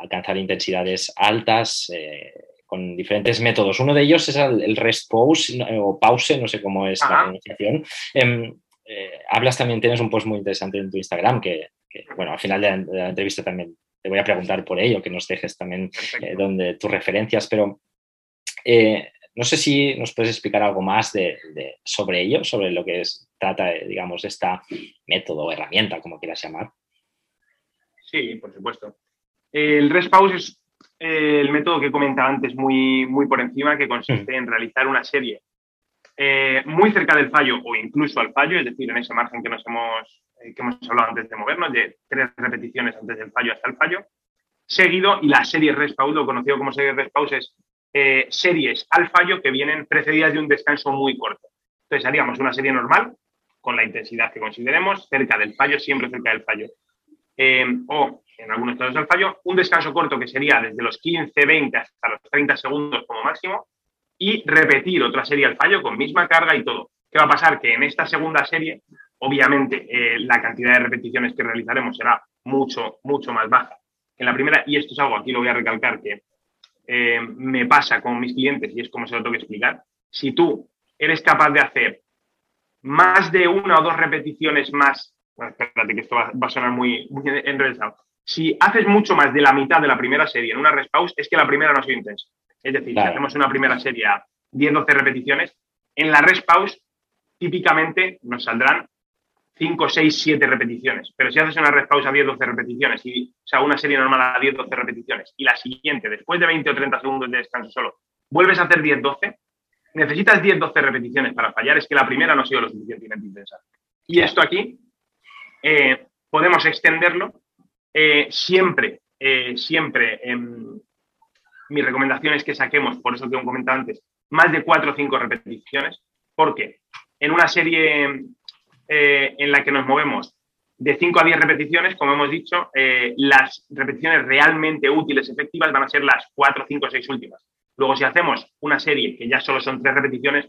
alcanzar intensidades altas eh, con diferentes métodos. Uno de ellos es el, rest pause o pause, no sé cómo es la pronunciación. Em, eh, hablas también, tienes un post muy interesante en tu Instagram que, bueno, al final de la, entrevista también te voy a preguntar por ello, que nos dejes también donde tus referencias, pero no sé si nos puedes explicar algo más de, sobre ello, sobre lo que es, trata, digamos, esta método o herramienta, como quieras llamar. Sí, por supuesto. El rest pause es eh, el método que comentaba antes muy, muy por encima, que consiste en realizar una serie eh, muy cerca del fallo o incluso al fallo, es decir, en ese margen que nos hemos, eh, que hemos hablado antes de movernos, de tres repeticiones antes del fallo hasta el fallo, seguido, y la serie rest pause, lo conocido como serie rest pause, es eh, series al fallo que vienen precedidas de un descanso muy corto. Entonces haríamos una serie normal con la intensidad que consideremos, cerca del fallo, siempre cerca del fallo. Eh, o en algunos casos al fallo, un descanso corto que sería desde los 15, 20 hasta los 30 segundos como máximo y repetir otra serie al fallo con misma carga y todo. ¿Qué va a pasar? Que en esta segunda serie, obviamente, eh, la cantidad de repeticiones que realizaremos será mucho, mucho más baja que en la primera. Y esto es algo, aquí lo voy a recalcar, que eh, me pasa con mis clientes y es como se lo tengo que explicar. Si tú eres capaz de hacer más de una o dos repeticiones más, bueno, espérate que esto va, a sonar muy, muy enredado. Si haces mucho más de la mitad de la primera serie en una rest pause, es que la primera no ha sido intensa. Es decir, si hacemos una primera serie a 10-12 repeticiones, en la rest pause típicamente nos saldrán 5, 6, 7 repeticiones. Pero si haces una red pausa 10, 12 repeticiones, y, o sea, una serie normal a 10, 12 repeticiones, y la siguiente, después de 20 o 30 segundos de descanso solo, vuelves a hacer 10, 12, necesitas 10, 12 repeticiones para fallar, es que la primera no ha sido lo suficientemente intensa. Y esto aquí eh, podemos extenderlo eh, siempre, eh, siempre. mi recomendación es que saquemos, por eso que he comentado antes, más de 4 o 5 repeticiones, porque en una serie eh, en la que nos movemos de 5 a 10 repeticiones, como hemos dicho, eh, las repeticiones realmente útiles, efectivas, van a ser las 4, 5, 6 últimas. Luego, si hacemos una serie que ya solo son 3 repeticiones,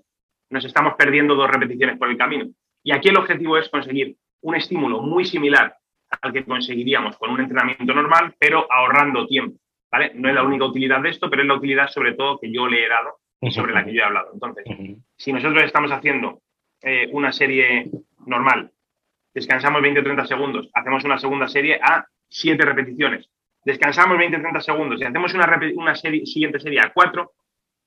nos estamos perdiendo dos repeticiones por el camino. Y aquí el objetivo es conseguir un estímulo muy similar al que conseguiríamos con un entrenamiento normal, pero ahorrando tiempo. ¿vale? No es la única utilidad de esto, pero es la utilidad sobre todo que yo le he dado y sobre la que yo he hablado. Entonces, si nosotros estamos haciendo eh, una serie normal, descansamos 20 o 30 segundos, hacemos una segunda serie a 7 repeticiones, descansamos 20 o 30 segundos y hacemos una, una serie, siguiente serie a 4,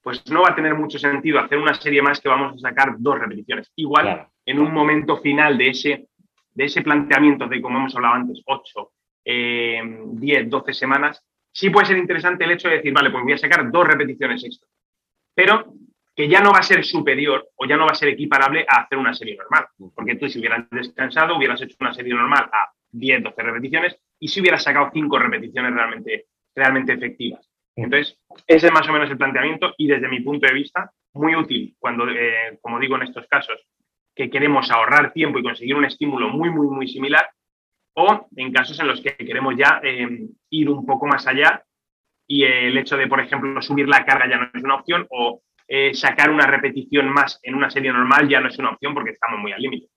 pues no va a tener mucho sentido hacer una serie más que vamos a sacar dos repeticiones. Igual, en un momento final de ese, de ese planteamiento de, como hemos hablado antes, 8, 10, 12 semanas, sí puede ser interesante el hecho de decir, vale, pues voy a sacar dos repeticiones extra. Pero que ya no va a ser superior o ya no va a ser equiparable a hacer una serie normal. Porque tú si hubieras descansado, hubieras hecho una serie normal a 10, 12 repeticiones y si hubieras sacado 5 repeticiones realmente, realmente efectivas. Entonces, ese es más o menos el planteamiento y desde mi punto de vista, muy útil cuando, eh, como digo en estos casos, que queremos ahorrar tiempo y conseguir un estímulo muy, muy, muy similar, o en casos en los que queremos ya eh, ir un poco más allá y el hecho de, por ejemplo, subir la carga ya no es una opción o eh, sacar una repetición más en una serie normal ya no es una opción porque estamos muy al límite.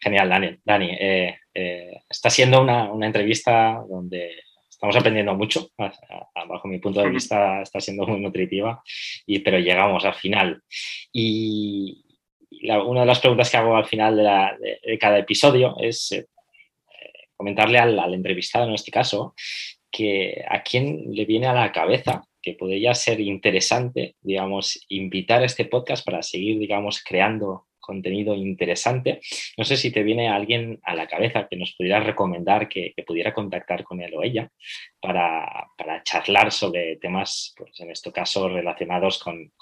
Genial, Dani. Dani, eh, está siendo una, entrevista donde estamos aprendiendo mucho. Bajo mi punto de vista está siendo muy nutritiva, y, pero llegamos al final. Y, una de las preguntas que hago al final de, cada episodio es eh, comentarle al, entrevistado, en este caso, que a quién le viene a la cabeza que podría ser interesante, digamos, invitar a este podcast para seguir, digamos, creando contenido interesante. No sé si te viene alguien a la cabeza que nos pudiera recomendar que, pudiera contactar con él o ella para, charlar sobre temas, pues en este caso, relacionados con,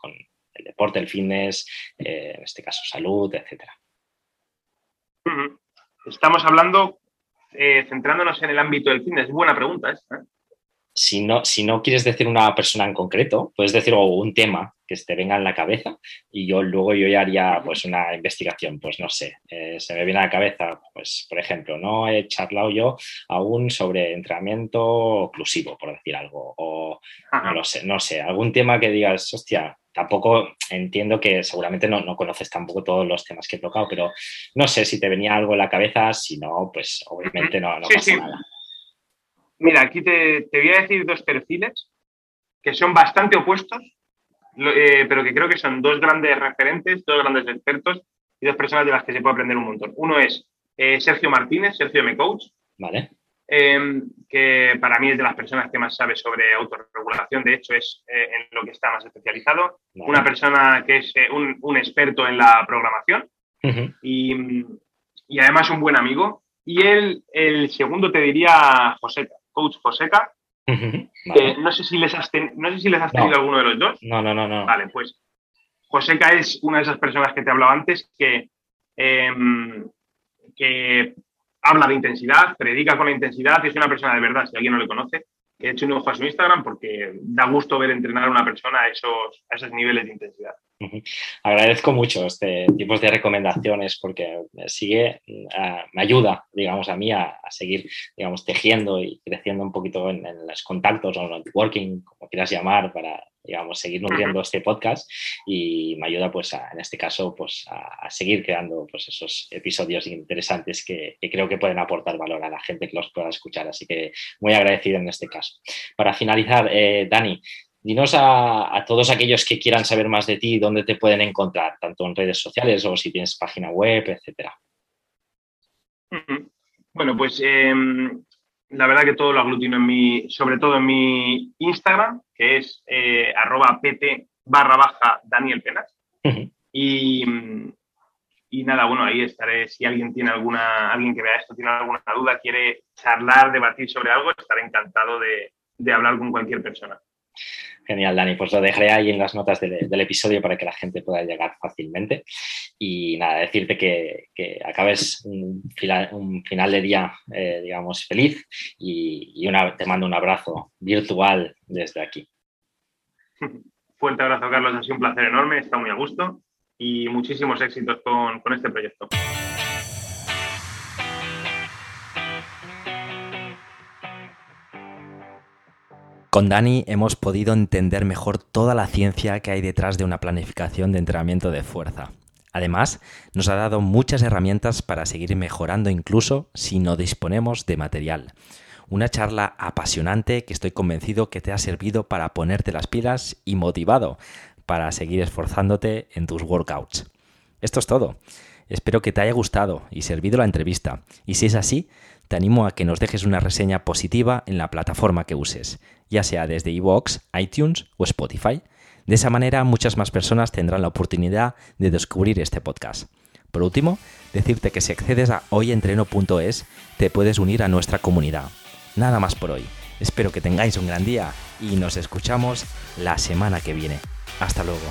el deporte, el fitness, eh, en este caso salud, etcétera. Estamos hablando, eh, centrándonos en el ámbito del fitness. Buena pregunta. ¿eh? Si no, si no quieres decir una persona en concreto, puedes decir un tema que te venga en la cabeza y yo luego yo ya haría pues una investigación, pues no sé, se me viene a la cabeza, pues por ejemplo, no he charlado yo aún sobre entrenamiento oclusivo, por decir algo, o no lo sé, no sé, algún tema que digas, hostia, tampoco entiendo que seguramente no, conoces tampoco todos los temas que he tocado, pero no sé si te venía algo en la cabeza, si no, pues obviamente no, pasa nada. Mira, aquí te, voy a decir dos perfiles que son bastante opuestos, eh, pero que creo que son dos grandes referentes, dos grandes expertos y dos personas de las que se puede aprender un montón. Uno es eh, Sergio Martínez, Sergio M. Coach. Vale. Em, que para mí es de las personas que más sabe sobre autorregulación, de hecho es eh, en lo que está más especializado, una persona que es eh, un, experto en la programación y, además un buen amigo. Y él, el segundo te diría Joseca, coach Joseca. no sé si les has, no sé si les has tenido alguno de los dos. No, no, no, no. Vale, pues Joseca es una de esas personas que te hablaba antes que, em, que habla de intensidad, predica con la intensidad y es una persona de verdad, si alguien no le conoce, he hecho un ojo a su Instagram porque da gusto ver entrenar a una persona a esos, a esos niveles de intensidad. Agradezco mucho este tipo de recomendaciones porque sigue, eh, me ayuda, digamos, a mí a, seguir, digamos, tejiendo y creciendo un poquito en, los contactos o en el networking, como quieras llamar, para, digamos, seguir nutriendo este podcast y me ayuda, pues, en este caso, pues, a, seguir creando, pues, esos episodios interesantes que, creo que pueden aportar valor a la gente que los pueda escuchar. Así que muy agradecido en este caso. Para finalizar, eh, Dani, Dinos a, todos aquellos que quieran saber más de ti, dónde te pueden encontrar, tanto en redes sociales o si tienes página web, etcétera. Bueno, pues em, la verdad que todo lo aglutino en mi, sobre todo en mi Instagram, que es eh, arroba pt barra baja Daniel Penas. y, y, nada, bueno, ahí estaré. Si alguien tiene alguna, alguien que vea esto tiene alguna duda, quiere charlar, debatir sobre algo, estaré encantado de hablar con cualquier persona. Genial, Dani. Pues lo dejaré ahí en las notas del, episodio para que la gente pueda llegar fácilmente. Y nada, decirte que, acabes un final, de día, eh, digamos, feliz y, una, te mando un abrazo virtual desde aquí. Fuerte abrazo, Carlos. Ha sido un placer enorme. Está muy a gusto y muchísimos éxitos con este proyecto. Con Dani hemos podido entender mejor toda la ciencia que hay detrás de una planificación de entrenamiento de fuerza. Además, nos ha dado muchas herramientas para seguir mejorando incluso si no disponemos de material. Una charla apasionante que estoy convencido que te ha servido para ponerte las pilas y motivado para seguir esforzándote en tus workouts. Esto es todo. Espero que te haya gustado y servido la entrevista. Y si es así, te animo a que nos dejes una reseña positiva en la plataforma que uses, ya sea desde iVoox, iTunes o Spotify. De esa manera muchas más personas tendrán la oportunidad de descubrir este podcast. Por último, decirte que si accedes a hoyentreno.es te puedes unir a nuestra comunidad Nada más por hoy. Espero que tengáis un gran día y nos escuchamos la semana que viene. Hasta luego.